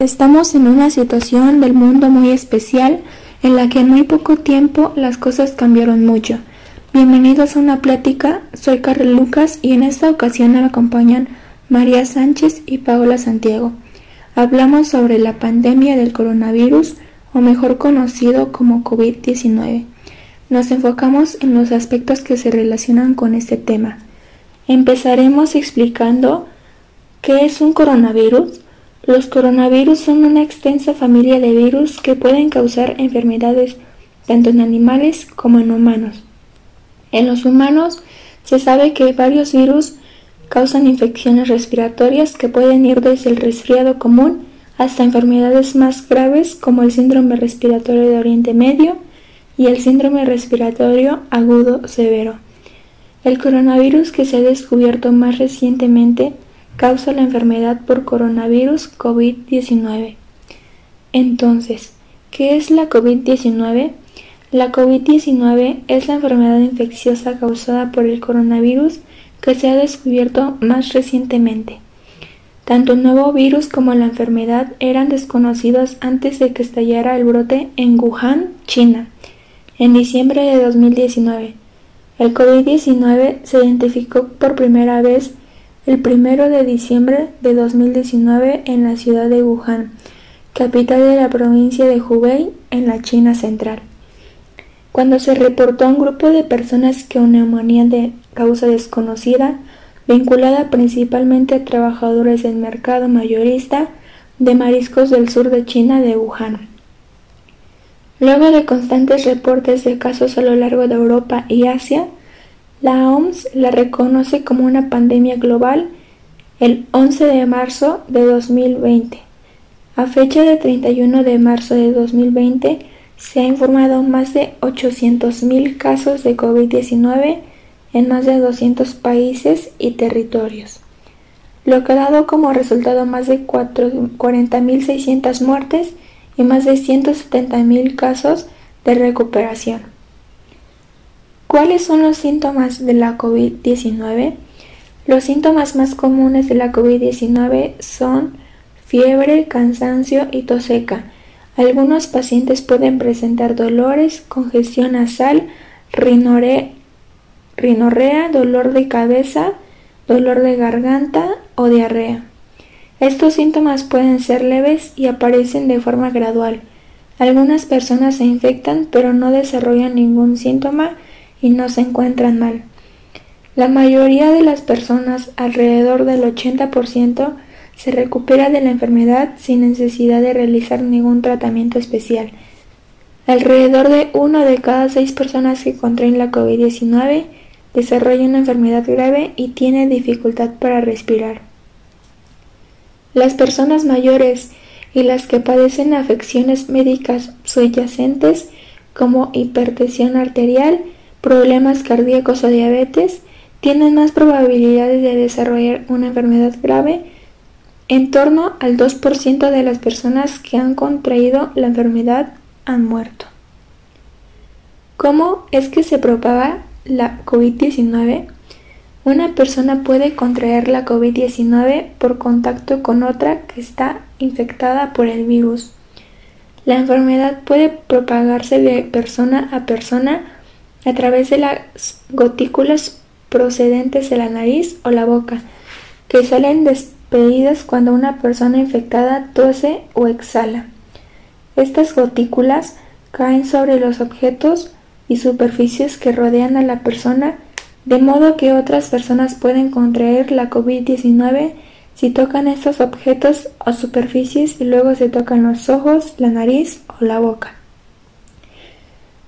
Estamos en una situación del mundo muy especial en la que en muy poco tiempo las cosas cambiaron mucho. Bienvenidos a una plática, soy Carlos Lucas y en esta ocasión me acompañan María Sánchez y Paola Santiago. Hablamos sobre la pandemia del coronavirus o mejor conocido como COVID-19. Nos enfocamos en los aspectos que se relacionan con este tema. Empezaremos explicando qué es un coronavirus, los coronavirus son una extensa familia de virus que pueden causar enfermedades tanto en animales como en humanos. En los humanos se sabe que varios virus causan infecciones respiratorias que pueden ir desde el resfriado común hasta enfermedades más graves como el síndrome respiratorio de Oriente Medio y el síndrome respiratorio agudo severo. El coronavirus que se ha descubierto más recientemente causa la enfermedad por coronavirus COVID-19. Entonces, ¿qué es la COVID-19? La COVID-19 es la enfermedad infecciosa causada por el coronavirus que se ha descubierto más recientemente. Tanto el nuevo virus como la enfermedad eran desconocidos antes de que estallara el brote en Wuhan, China, en diciembre de 2019. El COVID-19 se identificó por primera vez el primero de diciembre de 2019 en la ciudad de Wuhan, capital de la provincia de Hubei en la China central. Cuando se reportó a un grupo de personas que neumonía de causa desconocida, vinculada principalmente a trabajadores del mercado mayorista de mariscos del sur de China de Wuhan. Luego de constantes reportes de casos a lo largo de Europa y Asia, la OMS la reconoce como una pandemia global el 11 de marzo de 2020. A fecha de 31 de marzo de 2020 se ha informado más de 800.000 casos de COVID-19 en más de 200 países y territorios, lo que ha dado como resultado más de 40.600 muertes y más de 170.000 casos de recuperación. ¿Cuáles son los síntomas de la COVID-19? Los síntomas más comunes de la COVID-19 son fiebre, cansancio y tos seca. Algunos pacientes pueden presentar dolores, congestión nasal, rinorrea, dolor de cabeza, dolor de garganta o diarrea. Estos síntomas pueden ser leves y aparecen de forma gradual. Algunas personas se infectan pero no desarrollan ningún síntoma y no se encuentran mal. La mayoría de las personas, alrededor del 80%, se recupera de la enfermedad sin necesidad de realizar ningún tratamiento especial. Alrededor de una de cada seis personas que contraen la COVID-19 desarrolla una enfermedad grave y tiene dificultad para respirar. Las personas mayores y las que padecen afecciones médicas subyacentes como hipertensión arterial problemas cardíacos o diabetes tienen más probabilidades de desarrollar una enfermedad grave. En torno al 2% de las personas que han contraído la enfermedad han muerto. ¿Cómo es que se propaga la COVID-19? Una persona puede contraer la COVID-19 por contacto con otra que está infectada por el virus. La enfermedad puede propagarse de persona a persona a través de las gotículas procedentes de la nariz o la boca, que salen despedidas cuando una persona infectada tose o exhala. Estas gotículas caen sobre los objetos y superficies que rodean a la persona, de modo que otras personas pueden contraer la COVID-19 si tocan estos objetos o superficies y luego se tocan los ojos, la nariz o la boca.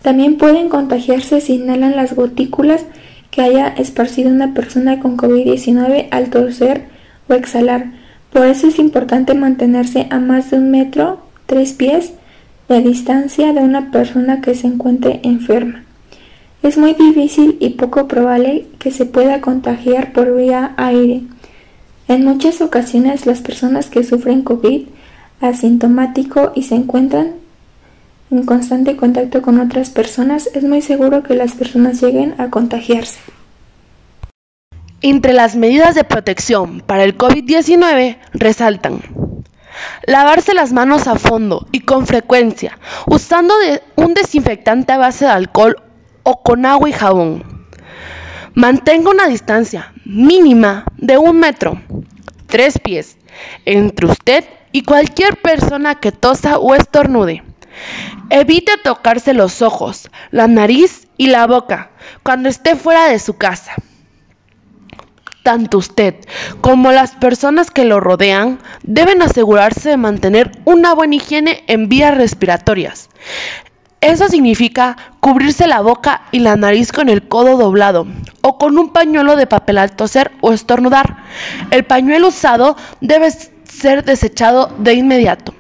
También pueden contagiarse si inhalan las gotículas que haya esparcido una persona con COVID-19 al toser o exhalar. Por eso es importante mantenerse a más de un metro, tres pies, de distancia de una persona que se encuentre enferma. Es muy difícil y poco probable que se pueda contagiar por vía aire. En muchas ocasiones las personas que sufren COVID asintomático y se encuentran en constante contacto con otras personas, es muy seguro que las personas lleguen a contagiarse. Entre las medidas de protección para el COVID-19 resaltan Lavarse las manos a fondo y con frecuencia, usando un desinfectante a base de alcohol o con agua y jabón. Mantenga una distancia mínima de un metro, tres pies, entre usted y cualquier persona que tosa o estornude. Evite tocarse los ojos, la nariz y la boca cuando esté fuera de su casa. Tanto usted como las personas que lo rodean deben asegurarse de mantener una buena higiene en vías respiratorias. Eso significa cubrirse la boca y la nariz con el codo doblado o con un pañuelo de papel al toser o estornudar. El pañuelo usado debe ser desechado de inmediato.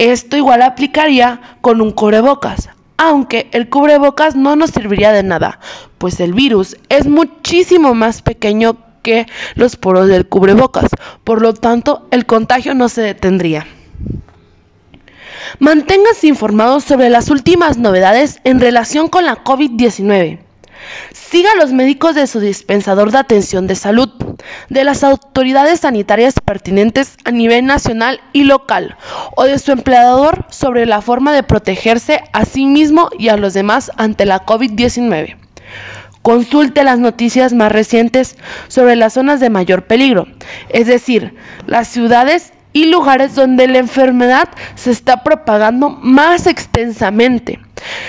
Esto igual aplicaría con un cubrebocas, aunque el cubrebocas no nos serviría de nada, pues el virus es muchísimo más pequeño que los poros del cubrebocas, por lo tanto el contagio no se detendría. Manténgase informado sobre las últimas novedades en relación con la COVID-19. Siga a los médicos de su dispensador de atención de salud, de las autoridades sanitarias pertinentes a nivel nacional y local, o de su empleador sobre la forma de protegerse a sí mismo y a los demás ante la COVID-19. Consulte las noticias más recientes sobre las zonas de mayor peligro, es decir, las ciudades y lugares donde la enfermedad se está propagando más extensamente.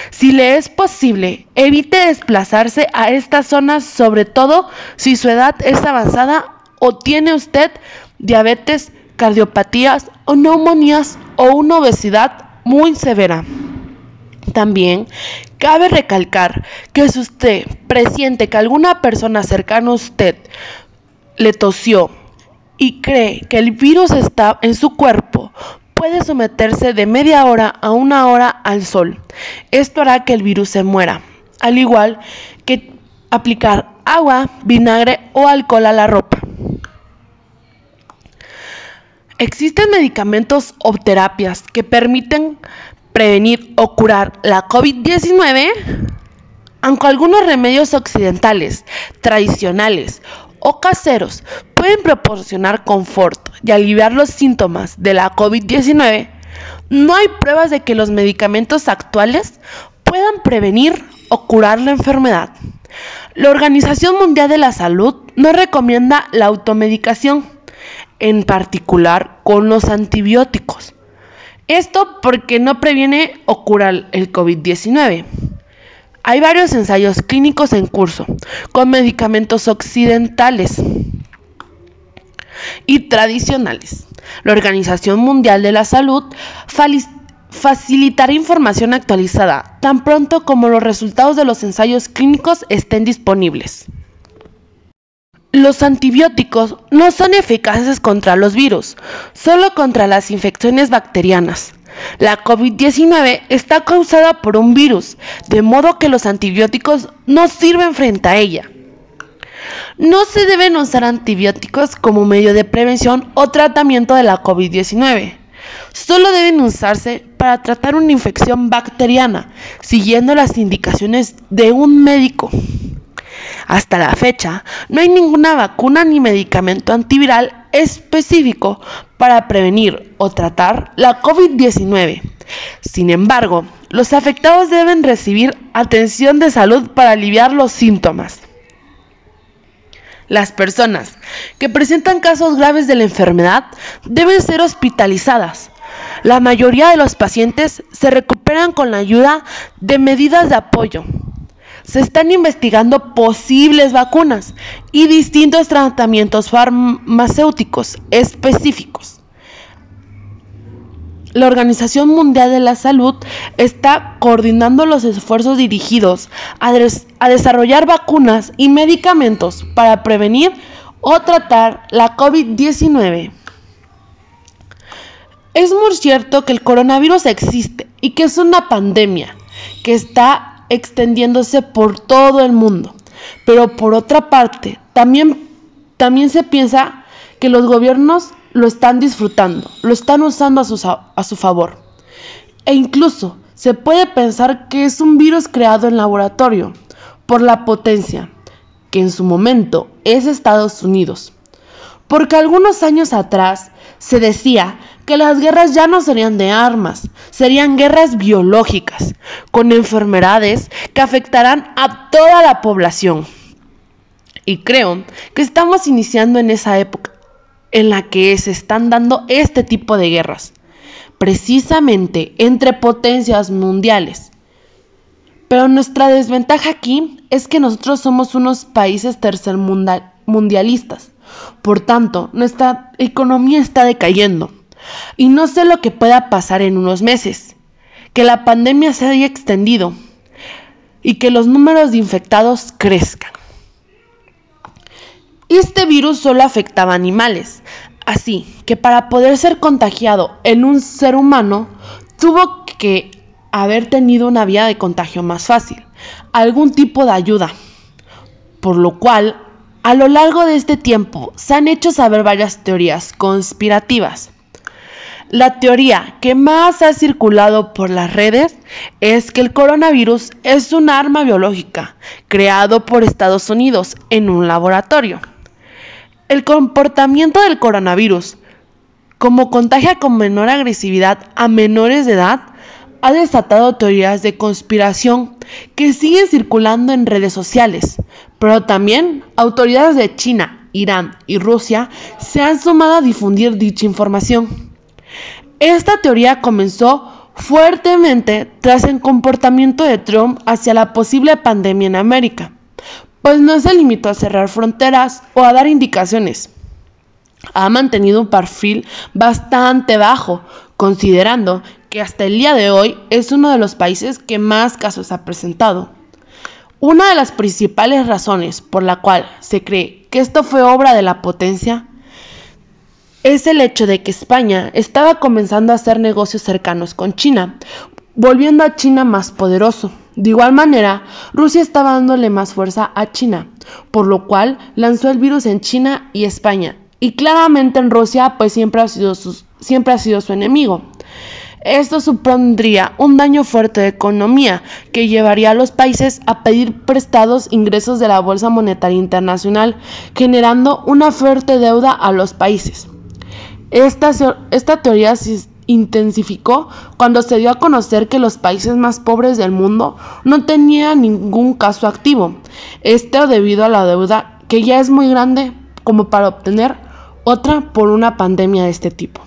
Si le es posible, evite desplazarse a estas zonas, sobre todo si su edad es avanzada o tiene usted diabetes, cardiopatías o neumonías o una obesidad muy severa. También cabe recalcar que si usted presiente que alguna persona cercana a usted le tosió, y cree que el virus está en su cuerpo, puede someterse de media hora a una hora al sol. Esto hará que el virus se muera, al igual que aplicar agua, vinagre o alcohol a la ropa. Existen medicamentos o terapias que permiten prevenir o curar la COVID-19, aunque algunos remedios occidentales, tradicionales o caseros pueden proporcionar confort y aliviar los síntomas de la COVID-19, no hay pruebas de que los medicamentos actuales puedan prevenir o curar la enfermedad. La Organización Mundial de la Salud no recomienda la automedicación, en particular con los antibióticos. Esto porque no previene o cura el COVID-19. Hay varios ensayos clínicos en curso con medicamentos occidentales y tradicionales. La Organización Mundial de la Salud facilitará información actualizada tan pronto como los resultados de los ensayos clínicos estén disponibles. Los antibióticos no son eficaces contra los virus, solo contra las infecciones bacterianas. La COVID-19 está causada por un virus, de modo que los antibióticos no sirven frente a ella. No se deben usar antibióticos como medio de prevención o tratamiento de la COVID-19. Solo deben usarse para tratar una infección bacteriana, siguiendo las indicaciones de un médico. Hasta la fecha, no hay ninguna vacuna ni medicamento antiviral específico para prevenir o tratar la COVID-19. Sin embargo, los afectados deben recibir atención de salud para aliviar los síntomas. Las personas que presentan casos graves de la enfermedad deben ser hospitalizadas. La mayoría de los pacientes se recuperan con la ayuda de medidas de apoyo, se están investigando posibles vacunas y distintos tratamientos farmacéuticos específicos. La Organización Mundial de la Salud está coordinando los esfuerzos dirigidos a, desarrollar vacunas y medicamentos para prevenir o tratar la COVID-19. Es muy cierto que el coronavirus existe y que es una pandemia que está extendiéndose por todo el mundo. Pero por otra parte, también, también se piensa que los gobiernos lo están disfrutando, lo están usando a su, a su favor. E incluso se puede pensar que es un virus creado en laboratorio por la potencia, que en su momento es Estados Unidos. Porque algunos años atrás se decía que las guerras ya no serían de armas, serían guerras biológicas, con enfermedades que afectarán a toda la población. Y creo que estamos iniciando en esa época en la que se están dando este tipo de guerras, precisamente entre potencias mundiales. Pero nuestra desventaja aquí es que nosotros somos unos países tercermundialistas. Por tanto, nuestra economía está decayendo. Y no sé lo que pueda pasar en unos meses. Que la pandemia se haya extendido y que los números de infectados crezcan. Este virus solo afectaba a animales, así que para poder ser contagiado en un ser humano tuvo que haber tenido una vía de contagio más fácil, algún tipo de ayuda, por lo cual a lo largo de este tiempo se han hecho saber varias teorías conspirativas. La teoría que más ha circulado por las redes es que el coronavirus es un arma biológica creado por Estados Unidos en un laboratorio. El comportamiento del coronavirus, como contagia con menor agresividad a menores de edad, ha desatado teorías de conspiración que siguen circulando en redes sociales, pero también autoridades de China, Irán y Rusia se han sumado a difundir dicha información. Esta teoría comenzó fuertemente tras el comportamiento de Trump hacia la posible pandemia en América pues no se limitó a cerrar fronteras o a dar indicaciones. Ha mantenido un perfil bastante bajo, considerando que hasta el día de hoy es uno de los países que más casos ha presentado. Una de las principales razones por la cual se cree que esto fue obra de la potencia es el hecho de que España estaba comenzando a hacer negocios cercanos con China, volviendo a China más poderoso. De igual manera, Rusia estaba dándole más fuerza a China, por lo cual lanzó el virus en China y España. Y claramente en Rusia pues siempre ha sido siempre ha sido su enemigo. Esto supondría un daño fuerte de economía que llevaría a los países a pedir prestados ingresos de la Bolsa Monetaria Internacional, generando una fuerte deuda a los países. Esta, esta teoría intensificó cuando se dio a conocer que los países más pobres del mundo no tenían ningún caso activo. Esto debido a la deuda que ya es muy grande como para obtener otra por una pandemia de este tipo.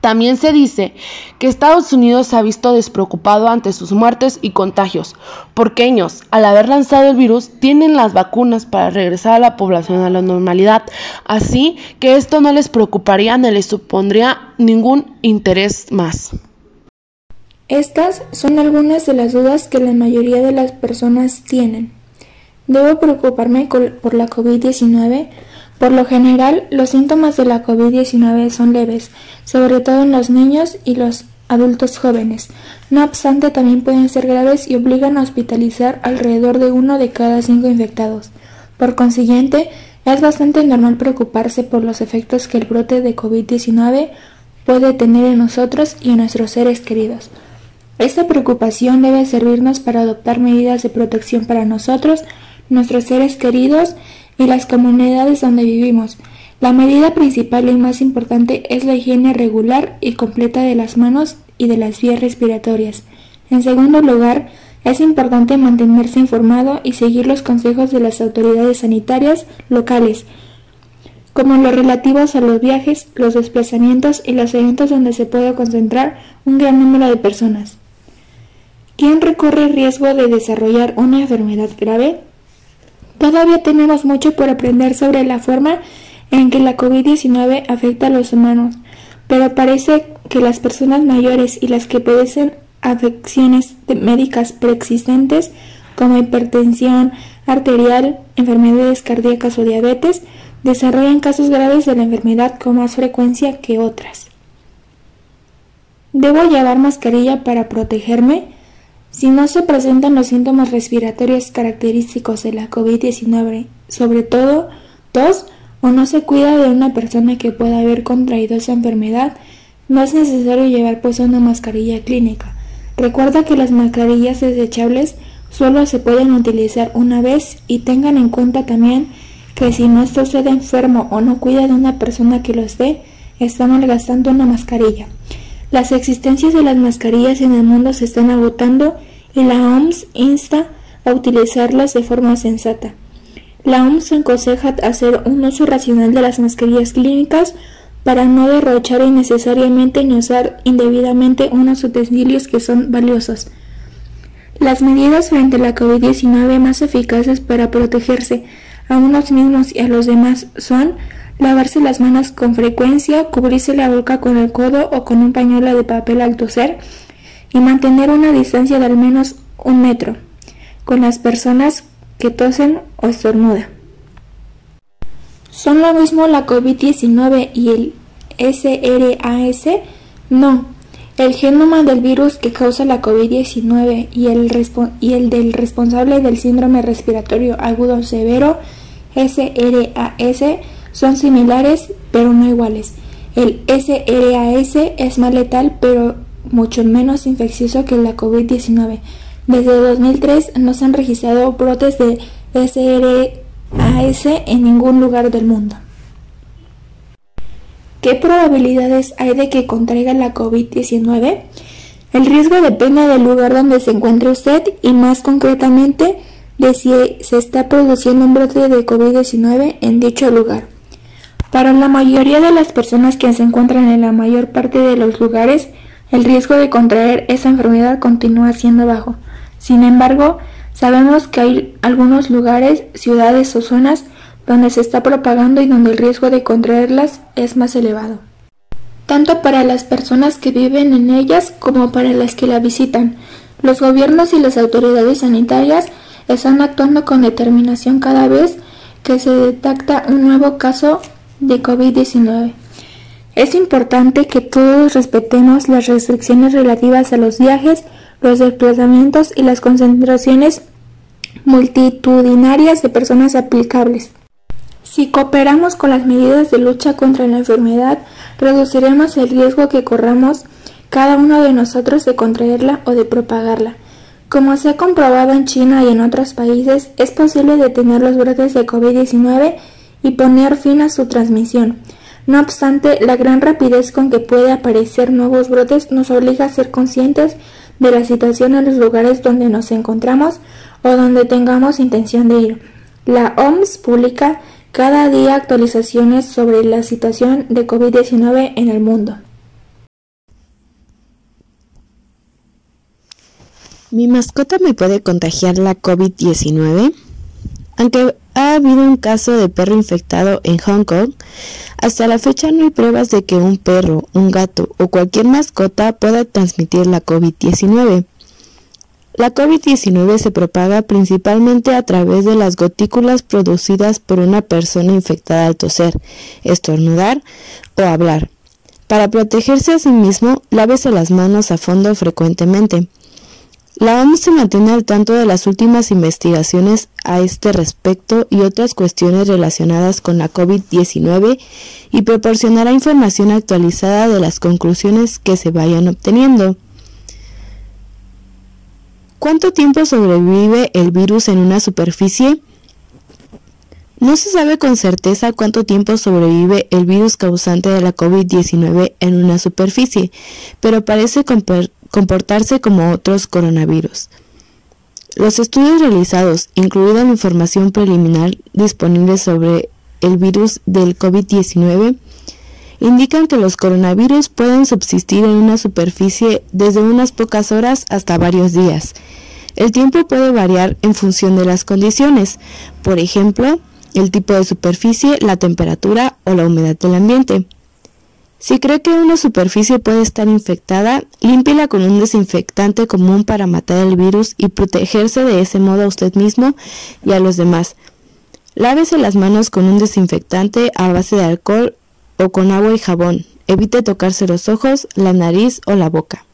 También se dice que Estados Unidos se ha visto despreocupado ante sus muertes y contagios, porque ellos, al haber lanzado el virus, tienen las vacunas para regresar a la población a la normalidad, así que esto no les preocuparía ni les supondría ningún interés más. Estas son algunas de las dudas que la mayoría de las personas tienen. ¿Debo preocuparme por la COVID-19? Por lo general, los síntomas de la COVID-19 son leves, sobre todo en los niños y los adultos jóvenes. No obstante, también pueden ser graves y obligan a hospitalizar alrededor de uno de cada cinco infectados. Por consiguiente, es bastante normal preocuparse por los efectos que el brote de COVID-19 puede tener en nosotros y en nuestros seres queridos. Esta preocupación debe servirnos para adoptar medidas de protección para nosotros, nuestros seres queridos y las comunidades donde vivimos. La medida principal y más importante es la higiene regular y completa de las manos y de las vías respiratorias. En segundo lugar, es importante mantenerse informado y seguir los consejos de las autoridades sanitarias locales, como los relativos a los viajes, los desplazamientos y los eventos donde se puede concentrar un gran número de personas. ¿Quién recorre riesgo de desarrollar una enfermedad grave? Todavía tenemos mucho por aprender sobre la forma en que la COVID-19 afecta a los humanos, pero parece que las personas mayores y las que padecen afecciones médicas preexistentes como hipertensión arterial, enfermedades cardíacas o diabetes desarrollan casos graves de la enfermedad con más frecuencia que otras. ¿Debo llevar mascarilla para protegerme? Si no se presentan los síntomas respiratorios característicos de la COVID-19, sobre todo tos, o no se cuida de una persona que pueda haber contraído esa enfermedad, no es necesario llevar puesta una mascarilla clínica. Recuerda que las mascarillas desechables solo se pueden utilizar una vez y tengan en cuenta también que si no está usted enfermo o no cuida de una persona que lo esté, está malgastando una mascarilla. Las existencias de las mascarillas en el mundo se están agotando y la OMS insta a utilizarlas de forma sensata. La OMS aconseja hacer un uso racional de las mascarillas clínicas para no derrochar innecesariamente ni usar indebidamente unos utensilios que son valiosos. Las medidas frente a la COVID-19 más eficaces para protegerse a unos mismos y a los demás son lavarse las manos con frecuencia, cubrirse la boca con el codo o con un pañuelo de papel al toser y mantener una distancia de al menos un metro con las personas que tosen o estornudan. ¿Son lo mismo la COVID-19 y el SRAS? No. El genoma del virus que causa la COVID-19 y, y el del responsable del síndrome respiratorio agudo severo SRAS son similares pero no iguales. El SRAS es más letal pero mucho menos infeccioso que la COVID-19. Desde 2003 no se han registrado brotes de SRAS en ningún lugar del mundo. ¿Qué probabilidades hay de que contraiga la COVID-19? El riesgo depende del lugar donde se encuentre usted y más concretamente de si se está produciendo un brote de COVID-19 en dicho lugar. Para la mayoría de las personas que se encuentran en la mayor parte de los lugares, el riesgo de contraer esa enfermedad continúa siendo bajo. Sin embargo, sabemos que hay algunos lugares, ciudades o zonas donde se está propagando y donde el riesgo de contraerlas es más elevado, tanto para las personas que viven en ellas como para las que la visitan. Los gobiernos y las autoridades sanitarias están actuando con determinación cada vez que se detecta un nuevo caso de COVID-19. Es importante que todos respetemos las restricciones relativas a los viajes, los desplazamientos y las concentraciones multitudinarias de personas aplicables. Si cooperamos con las medidas de lucha contra la enfermedad, reduciremos el riesgo que corramos cada uno de nosotros de contraerla o de propagarla. Como se ha comprobado en China y en otros países, es posible detener los brotes de COVID-19 y poner fin a su transmisión. No obstante, la gran rapidez con que puede aparecer nuevos brotes nos obliga a ser conscientes de la situación en los lugares donde nos encontramos o donde tengamos intención de ir. La OMS publica cada día actualizaciones sobre la situación de COVID-19 en el mundo. ¿Mi mascota me puede contagiar la COVID-19? Aunque ha habido un caso de perro infectado en Hong Kong, hasta la fecha no hay pruebas de que un perro, un gato o cualquier mascota pueda transmitir la COVID-19. La COVID-19 se propaga principalmente a través de las gotículas producidas por una persona infectada al toser, estornudar o hablar. Para protegerse a sí mismo, lávese las manos a fondo frecuentemente. La OMS se mantiene al tanto de las últimas investigaciones a este respecto y otras cuestiones relacionadas con la COVID-19 y proporcionará información actualizada de las conclusiones que se vayan obteniendo. ¿Cuánto tiempo sobrevive el virus en una superficie? No se sabe con certeza cuánto tiempo sobrevive el virus causante de la COVID-19 en una superficie, pero parece comportarse como otros coronavirus. Los estudios realizados, incluida la información preliminar disponible sobre el virus del COVID-19, indican que los coronavirus pueden subsistir en una superficie desde unas pocas horas hasta varios días. El tiempo puede variar en función de las condiciones, por ejemplo, el tipo de superficie, la temperatura o la humedad del ambiente. Si cree que una superficie puede estar infectada, límpiela con un desinfectante común para matar el virus y protegerse de ese modo a usted mismo y a los demás. Lávese las manos con un desinfectante a base de alcohol o con agua y jabón. Evite tocarse los ojos, la nariz o la boca.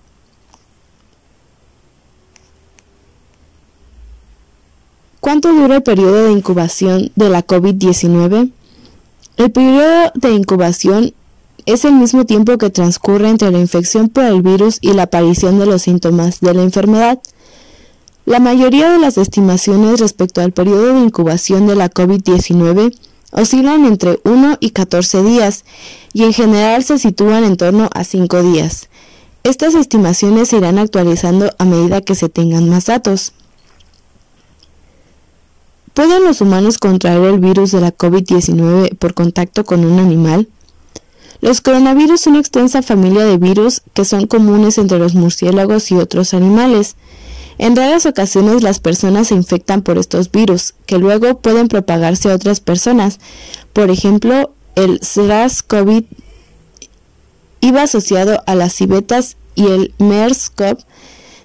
¿Cuánto dura el periodo de incubación de la COVID-19? El periodo de incubación es el mismo tiempo que transcurre entre la infección por el virus y la aparición de los síntomas de la enfermedad. La mayoría de las estimaciones respecto al periodo de incubación de la COVID-19 Oscilan entre 1 y 14 días y en general se sitúan en torno a 5 días. Estas estimaciones se irán actualizando a medida que se tengan más datos. ¿Pueden los humanos contraer el virus de la COVID-19 por contacto con un animal? Los coronavirus son una extensa familia de virus que son comunes entre los murciélagos y otros animales. En raras ocasiones las personas se infectan por estos virus, que luego pueden propagarse a otras personas. Por ejemplo, el SARS-CoV iba asociado a las civetas y el MERS-CoV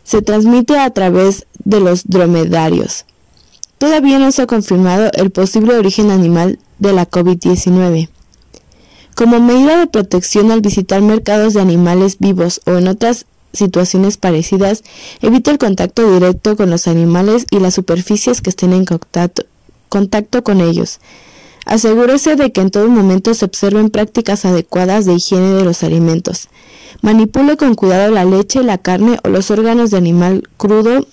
se transmite a través de los dromedarios. Todavía no se ha confirmado el posible origen animal de la COVID-19. Como medida de protección al visitar mercados de animales vivos o en otras situaciones parecidas, evite el contacto directo con los animales y las superficies que estén en contacto, contacto con ellos. Asegúrese de que en todo momento se observen prácticas adecuadas de higiene de los alimentos. Manipule con cuidado la leche, la carne o los órganos de animal crudo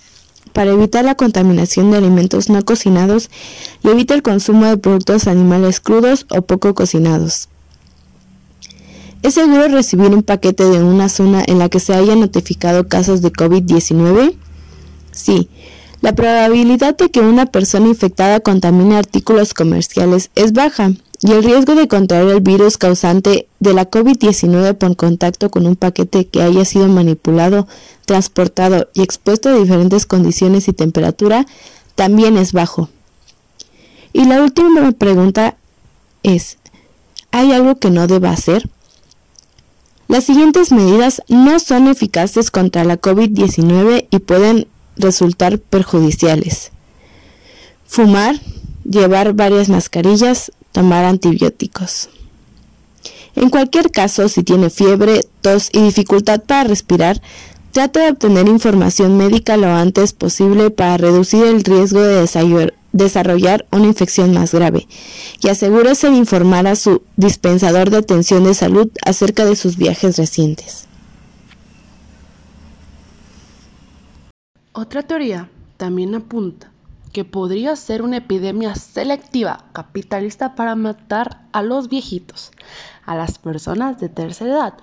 para evitar la contaminación de alimentos no cocinados y evite el consumo de productos animales crudos o poco cocinados. ¿Es seguro recibir un paquete de una zona en la que se hayan notificado casos de COVID-19? Sí. La probabilidad de que una persona infectada contamine artículos comerciales es baja y el riesgo de contraer el virus causante de la COVID-19 por contacto con un paquete que haya sido manipulado, transportado y expuesto a diferentes condiciones y temperatura también es bajo. Y la última pregunta es, ¿hay algo que no deba hacer? Las siguientes medidas no son eficaces contra la COVID-19 y pueden resultar perjudiciales. Fumar, llevar varias mascarillas, tomar antibióticos. En cualquier caso, si tiene fiebre, tos y dificultad para respirar, trate de obtener información médica lo antes posible para reducir el riesgo de desarrollar una infección más grave y asegúrese de informar a su dispensador de atención de salud acerca de sus viajes recientes. Otra teoría también apunta que podría ser una epidemia selectiva capitalista para matar a los viejitos, a las personas de tercera edad,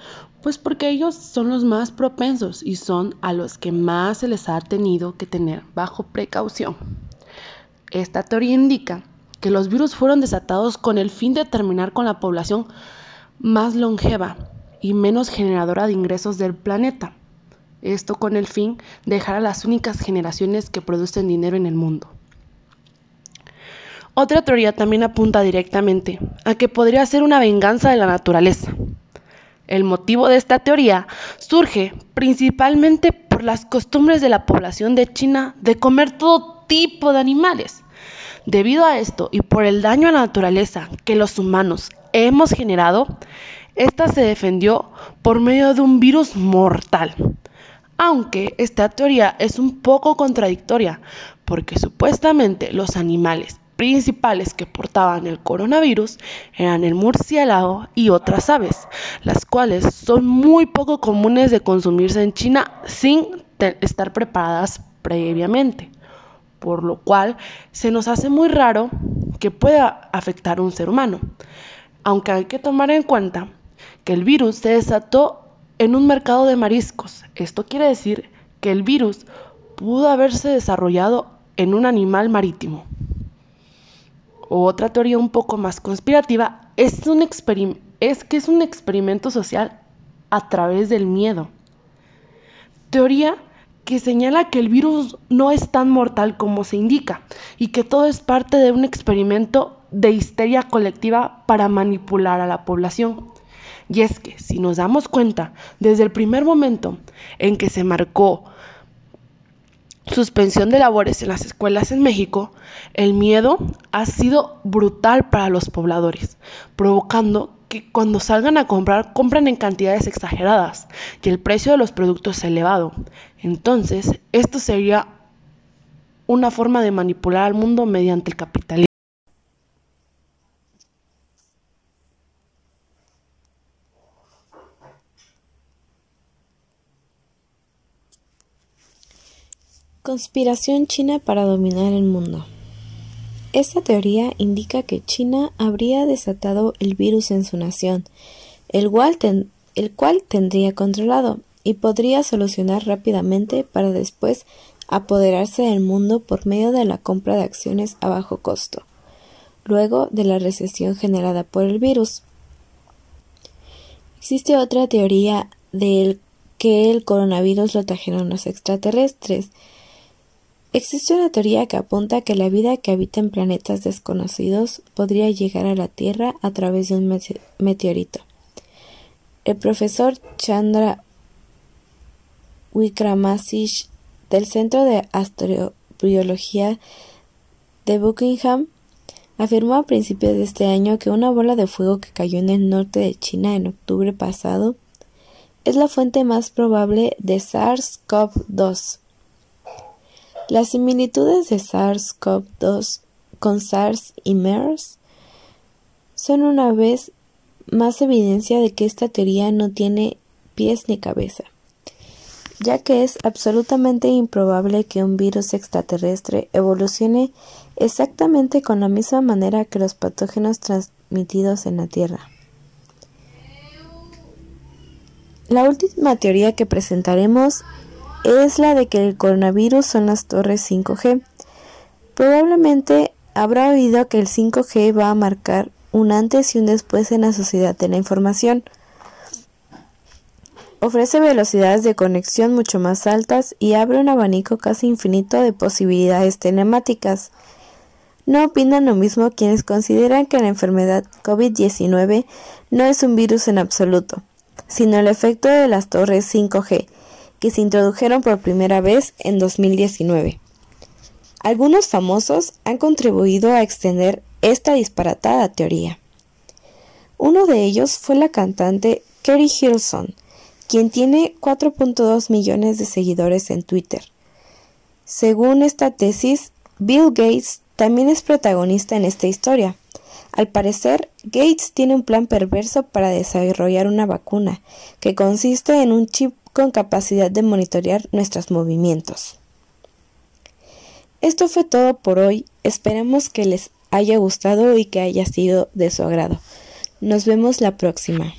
pues porque ellos son los más propensos y son a los que más se les ha tenido que tener bajo precaución. Esta teoría indica que los virus fueron desatados con el fin de terminar con la población más longeva y menos generadora de ingresos del planeta. Esto con el fin de dejar a las únicas generaciones que producen dinero en el mundo. Otra teoría también apunta directamente a que podría ser una venganza de la naturaleza. El motivo de esta teoría surge principalmente por las costumbres de la población de China de comer todo tipo de animales, Debido a esto y por el daño a la naturaleza que los humanos hemos generado, esta se defendió por medio de un virus mortal. Aunque esta teoría es un poco contradictoria, porque supuestamente los animales principales que portaban el coronavirus eran el murciélago y otras aves, las cuales son muy poco comunes de consumirse en China sin estar preparadas previamente por lo cual se nos hace muy raro que pueda afectar a un ser humano. Aunque hay que tomar en cuenta que el virus se desató en un mercado de mariscos. Esto quiere decir que el virus pudo haberse desarrollado en un animal marítimo. Otra teoría un poco más conspirativa es, es que es un experimento social a través del miedo. Teoría que señala que el virus no es tan mortal como se indica y que todo es parte de un experimento de histeria colectiva para manipular a la población. Y es que, si nos damos cuenta, desde el primer momento en que se marcó suspensión de labores en las escuelas en México, el miedo ha sido brutal para los pobladores, provocando que cuando salgan a comprar compran en cantidades exageradas y el precio de los productos elevado. Entonces, esto sería una forma de manipular al mundo mediante el capitalismo. Conspiración china para dominar el mundo. Esta teoría indica que China habría desatado el virus en su nación, el cual, tendría controlado y podría solucionar rápidamente para después apoderarse del mundo por medio de la compra de acciones a bajo costo, luego de la recesión generada por el virus. Existe otra teoría de que el coronavirus lo trajeron los extraterrestres. Existe una teoría que apunta que la vida que habita en planetas desconocidos podría llegar a la Tierra a través de un meteorito. El profesor Chandra Wickramasinghe del Centro de Astrobiología de Buckingham afirmó a principios de este año que una bola de fuego que cayó en el norte de China en octubre pasado es la fuente más probable de SARS-CoV-2. Las similitudes de SARS-CoV-2 con SARS y MERS son una vez más evidencia de que esta teoría no tiene pies ni cabeza, ya que es absolutamente improbable que un virus extraterrestre evolucione exactamente con la misma manera que los patógenos transmitidos en la Tierra. La última teoría que presentaremos es la de que el coronavirus son las torres 5G. Probablemente habrá oído que el 5G va a marcar un antes y un después en la sociedad de la información. Ofrece velocidades de conexión mucho más altas y abre un abanico casi infinito de posibilidades telemáticas. No opinan lo mismo quienes consideran que la enfermedad COVID-19 no es un virus en absoluto sino el efecto de las torres 5G, que se introdujeron por primera vez en 2019. Algunos famosos han contribuido a extender esta disparatada teoría. Uno de ellos fue la cantante Kerry Hilson, quien tiene 4.2 millones de seguidores en Twitter. Según esta tesis, Bill Gates también es protagonista en esta historia, al parecer, Gates tiene un plan perverso para desarrollar una vacuna, que consiste en un chip con capacidad de monitorear nuestros movimientos. Esto fue todo por hoy. Esperemos que les haya gustado y que haya sido de su agrado. Nos vemos la próxima.